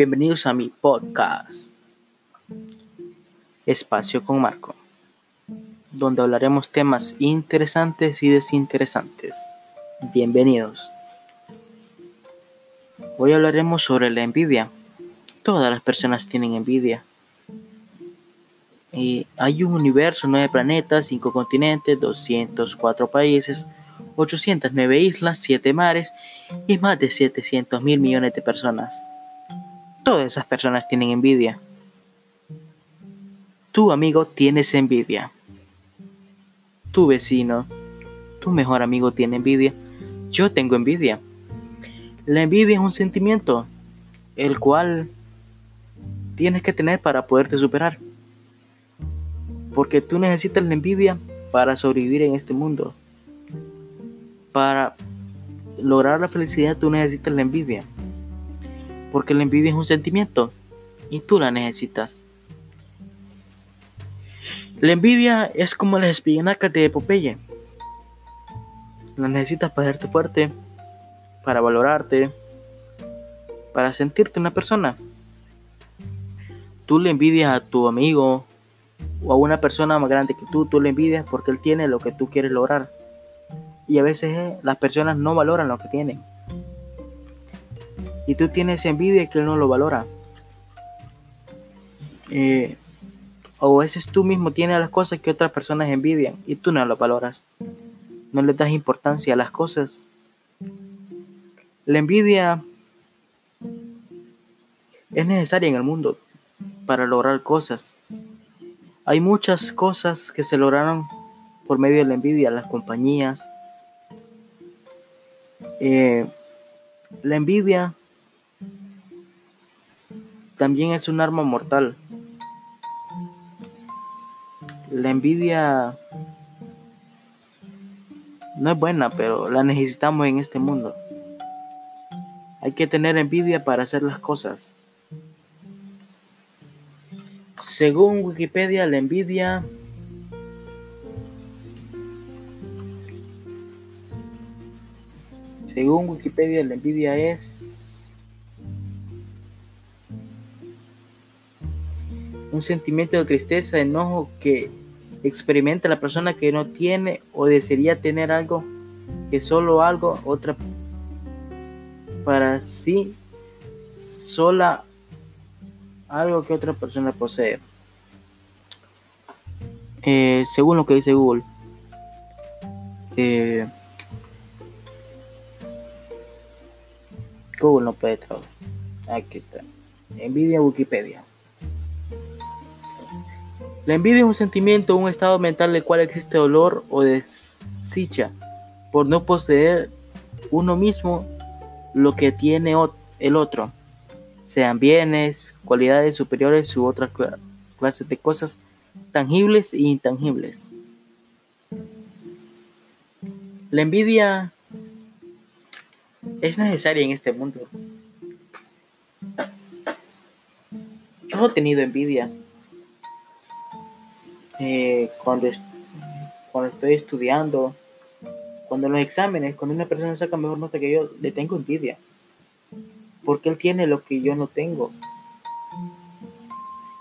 Bienvenidos a mi podcast, Espacio con Marco, donde hablaremos temas interesantes y desinteresantes. Bienvenidos. Hoy hablaremos sobre la envidia. Todas las personas tienen envidia. Y hay un universo, nueve planetas, cinco continentes, 204 países, 809 islas, 7 mares y más de 700 mil millones de personas. Todas esas personas tienen envidia. Tu amigo tienes envidia. Tu vecino, tu mejor amigo tiene envidia. Yo tengo envidia. La envidia es un sentimiento el cual tienes que tener para poderte superar. Porque tú necesitas la envidia para sobrevivir en este mundo. Para lograr la felicidad tú necesitas la envidia. Porque la envidia es un sentimiento y tú la necesitas. La envidia es como las espinacas de Popeye. La necesitas para hacerte fuerte, para valorarte, para sentirte una persona. Tú le envidias a tu amigo o a una persona más grande que tú, tú le envidias porque él tiene lo que tú quieres lograr. Y a veces eh, las personas no valoran lo que tienen. Y tú tienes envidia que él no lo valora. Eh, o a veces tú mismo tienes las cosas que otras personas envidian y tú no lo valoras. No le das importancia a las cosas. La envidia es necesaria en el mundo para lograr cosas. Hay muchas cosas que se lograron por medio de la envidia, las compañías, eh, la envidia también es un arma mortal. La envidia no es buena, pero la necesitamos en este mundo. Hay que tener envidia para hacer las cosas. Según Wikipedia, la envidia Según Wikipedia, la envidia es un sentimiento de tristeza, enojo que experimenta la persona que no tiene o desearía tener algo que solo algo otra para sí sola algo que otra persona posee. Eh, según lo que dice Google. Eh, Google no puede trabajar. Aquí está. Envidia Wikipedia. La envidia es un sentimiento, un estado mental del cual existe dolor o desdicha por no poseer uno mismo lo que tiene el otro, sean bienes, cualidades superiores u otras clases de cosas tangibles e intangibles. La envidia es necesaria en este mundo. Yo he tenido envidia eh, cuando, cuando estoy estudiando, cuando los exámenes, cuando una persona saca mejor nota que yo, le tengo envidia. Porque él tiene lo que yo no tengo.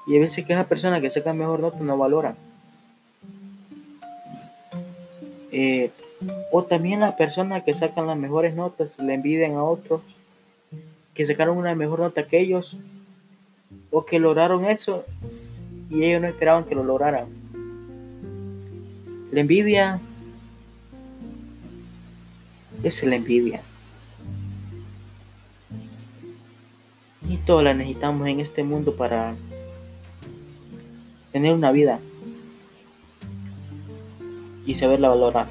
Y a veces que esa persona que saca mejor nota no valora. Eh, o también las personas que sacan las mejores notas le envidian a otros que sacaron una mejor nota que ellos o que lograron eso y ellos no esperaban que lo lograran. La envidia es la envidia. Y todos la necesitamos en este mundo para tener una vida y saberla valorar.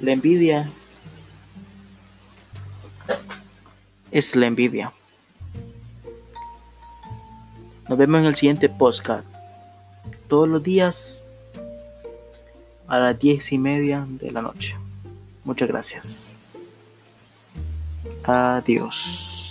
La envidia es la envidia. Nos vemos en el siguiente podcast. Todos los días a las diez y media de la noche. Muchas gracias. Adiós.